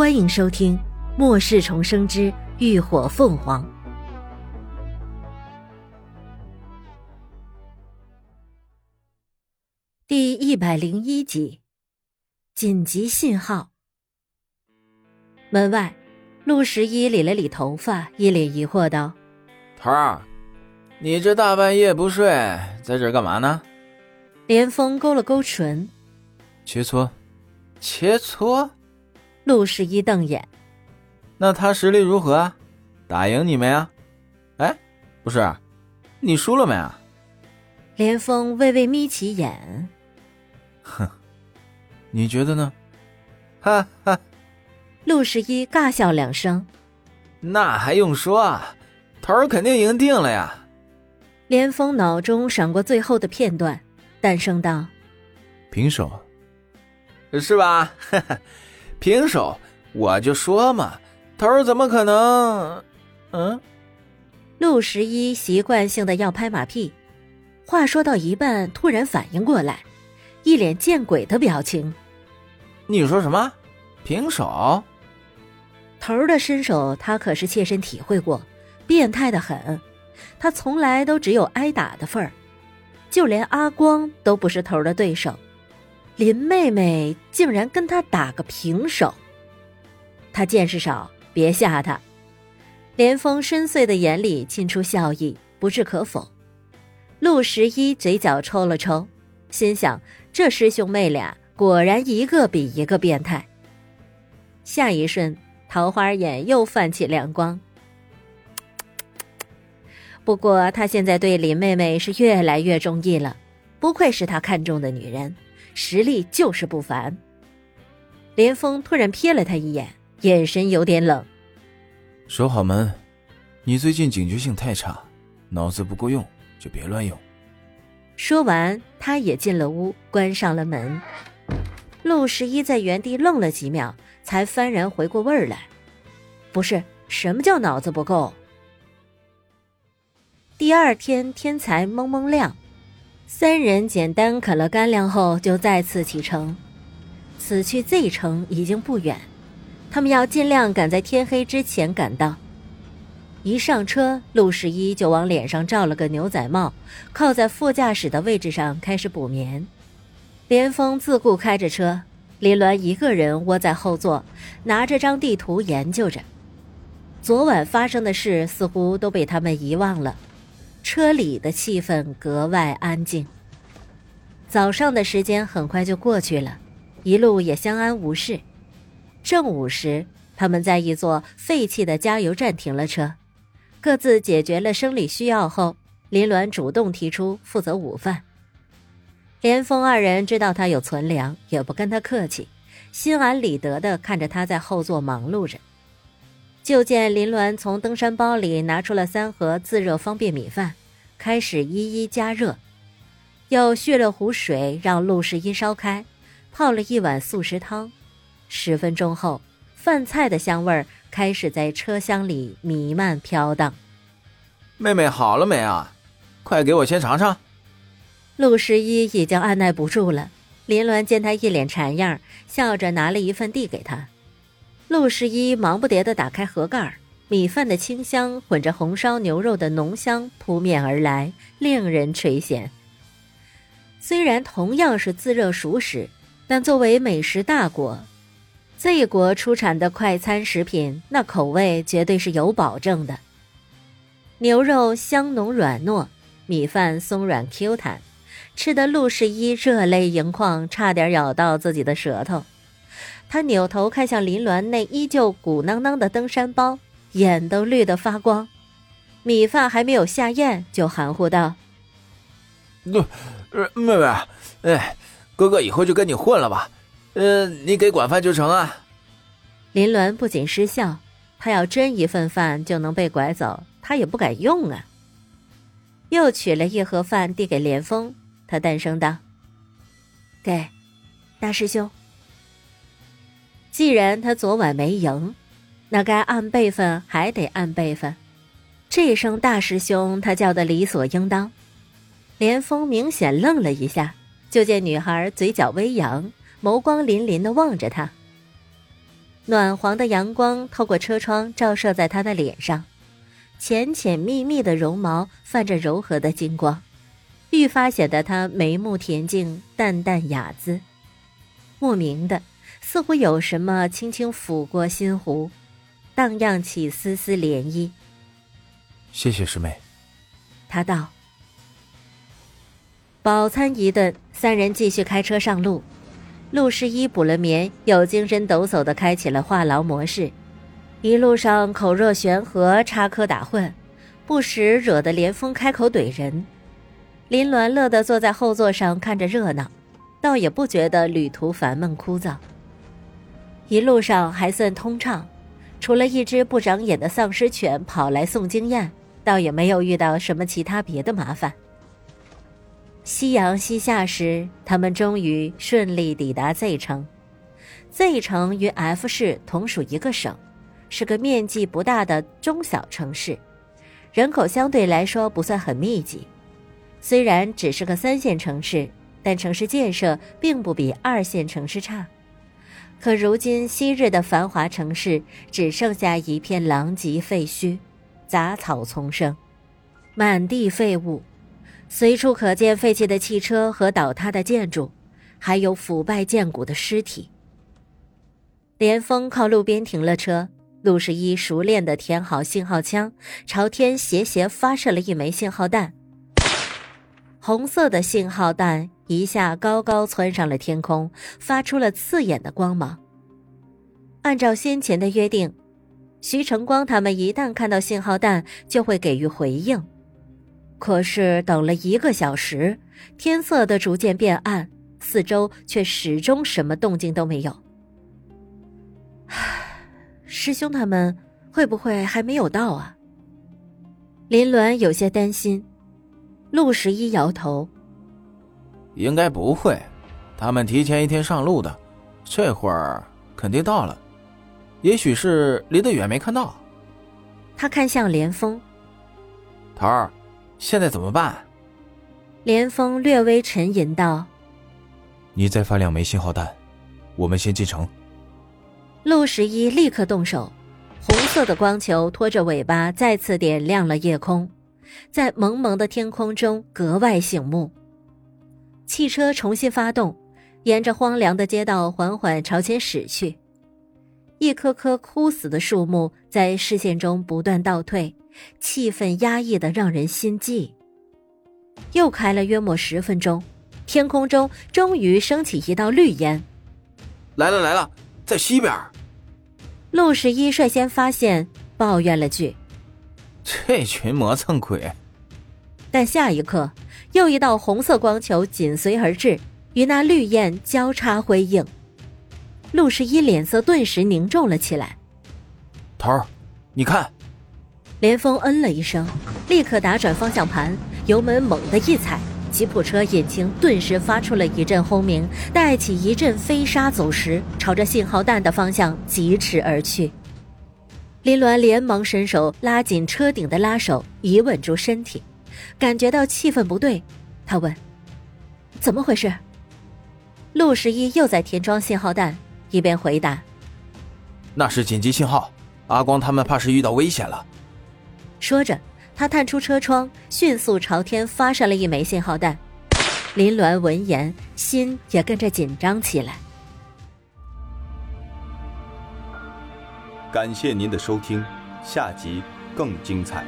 欢迎收听《末世重生之浴火凤凰》第一百零一集。紧急信号。门外，陆十一理了理头发，一脸疑惑道：“头儿，你这大半夜不睡，在这干嘛呢？”连峰勾了勾唇：“切磋，切磋。”陆十一瞪眼：“那他实力如何啊？打赢你没啊？哎，不是，你输了没啊？”连峰微微眯起眼：“哼，你觉得呢？”哈哈。陆十一尬笑两声：“那还用说啊？头儿肯定赢定了呀！”连峰脑中闪过最后的片段，淡声道：“平手，是吧？” 平手，我就说嘛，头儿怎么可能？嗯，陆十一习惯性的要拍马屁，话说到一半，突然反应过来，一脸见鬼的表情。你说什么？平手？头儿的身手，他可是切身体会过，变态的很。他从来都只有挨打的份儿，就连阿光都不是头儿的对手。林妹妹竟然跟他打个平手，他见识少，别吓他。连峰深邃的眼里沁出笑意，不置可否。陆十一嘴角抽了抽，心想：这师兄妹俩果然一个比一个变态。下一瞬，桃花眼又泛起亮光。不过他现在对林妹妹是越来越中意了，不愧是他看中的女人。实力就是不凡。连峰突然瞥了他一眼，眼神有点冷。守好门，你最近警觉性太差，脑子不够用就别乱用。说完，他也进了屋，关上了门。陆十一在原地愣了几秒，才幡然回过味儿来。不是，什么叫脑子不够？第二天天才蒙蒙亮。三人简单啃了干粮后，就再次启程。此去 Z 城已经不远，他们要尽量赶在天黑之前赶到。一上车，陆十一就往脸上罩了个牛仔帽，靠在副驾驶的位置上开始补眠。连峰自顾开着车，林鸾一个人窝在后座，拿着张地图研究着。昨晚发生的事似乎都被他们遗忘了。车里的气氛格外安静。早上的时间很快就过去了，一路也相安无事。正午时，他们在一座废弃的加油站停了车，各自解决了生理需要后，林鸾主动提出负责午饭。连峰二人知道他有存粮，也不跟他客气，心安理得的看着他在后座忙碌着。就见林鸾从登山包里拿出了三盒自热方便米饭，开始一一加热，又续了壶水让陆十一烧开，泡了一碗素食汤。十分钟后，饭菜的香味儿开始在车厢里弥漫飘荡。妹妹好了没啊？快给我先尝尝。陆十一已经按耐不住了，林鸾见他一脸馋样，笑着拿了一份递给他。陆十一忙不迭地打开盒盖米饭的清香混着红烧牛肉的浓香扑面而来，令人垂涎。虽然同样是自热熟食，但作为美食大国，Z 国出产的快餐食品，那口味绝对是有保证的。牛肉香浓软糯，米饭松软 Q 弹，吃得陆十一热泪盈眶，差点咬到自己的舌头。他扭头看向林鸾那依旧鼓囊囊的登山包，眼都绿得发光。米饭还没有下咽，就含糊道：“妹妹，哎，哥哥以后就跟你混了吧，呃，你给管饭就成啊。”林鸾不仅失笑，他要真一份饭就能被拐走，他也不敢用啊。又取了一盒饭递给连峰，他淡声道：“给，大师兄。”既然他昨晚没赢，那该按辈分还得按辈分。这声大师兄，他叫的理所应当。连峰明显愣了一下，就见女孩嘴角微扬，眸光粼粼的望着他。暖黄的阳光透过车窗照射在他的脸上，浅浅密密的绒毛泛着柔和的金光，愈发显得他眉目恬静、淡淡雅姿。莫名的，似乎有什么轻轻抚过心湖，荡漾起丝丝涟漪。谢谢师妹，他道。饱餐一顿，三人继续开车上路。陆十一补了眠，又精神抖擞地开启了话痨模式，一路上口若悬河，插科打诨，不时惹得连峰开口怼人。林鸾乐得坐在后座上看着热闹，倒也不觉得旅途烦闷枯燥。一路上还算通畅，除了一只不长眼的丧尸犬跑来送经验，倒也没有遇到什么其他别的麻烦。夕阳西下时，他们终于顺利抵达 Z 城。Z 城与 F 市同属一个省，是个面积不大的中小城市，人口相对来说不算很密集。虽然只是个三线城市，但城市建设并不比二线城市差。可如今，昔日的繁华城市只剩下一片狼藉废墟，杂草丛生，满地废物。随处可见废弃的汽车和倒塌的建筑，还有腐败见骨的尸体。连峰靠路边停了车，陆十一熟练地填好信号枪，朝天斜斜发射了一枚信号弹。红色的信号弹一下高高窜上了天空，发出了刺眼的光芒。按照先前的约定，徐成光他们一旦看到信号弹，就会给予回应。可是等了一个小时，天色的逐渐变暗，四周却始终什么动静都没有。师兄他们会不会还没有到啊？林鸾有些担心。陆十一摇头：“应该不会，他们提前一天上路的，这会儿肯定到了。也许是离得远没看到。”他看向连峰：“头儿。”现在怎么办？连峰略微沉吟道：“你再发两枚信号弹，我们先进城。”陆十一立刻动手，红色的光球拖着尾巴再次点亮了夜空，在蒙蒙的天空中格外醒目。汽车重新发动，沿着荒凉的街道缓缓朝前驶去。一棵棵枯死的树木在视线中不断倒退。气氛压抑的让人心悸。又开了约莫十分钟，天空中终于升起一道绿烟。来了来了，在西边。陆十一率先发现，抱怨了句：“这群磨蹭鬼。”但下一刻，又一道红色光球紧随而至，与那绿焰交叉辉映。陆十一脸色顿时凝重了起来。头儿，你看。连峰嗯了一声，立刻打转方向盘，油门猛地一踩，吉普车引擎顿时发出了一阵轰鸣，带起一阵飞沙走石，朝着信号弹的方向疾驰而去。林鸾连忙伸手拉紧车顶的拉手，以稳住身体，感觉到气氛不对，他问：“怎么回事？”陆十一又在填装信号弹，一边回答：“那是紧急信号，阿光他们怕是遇到危险了。”说着，他探出车窗，迅速朝天发射了一枚信号弹。林鸾闻言，心也跟着紧张起来。感谢您的收听，下集更精彩。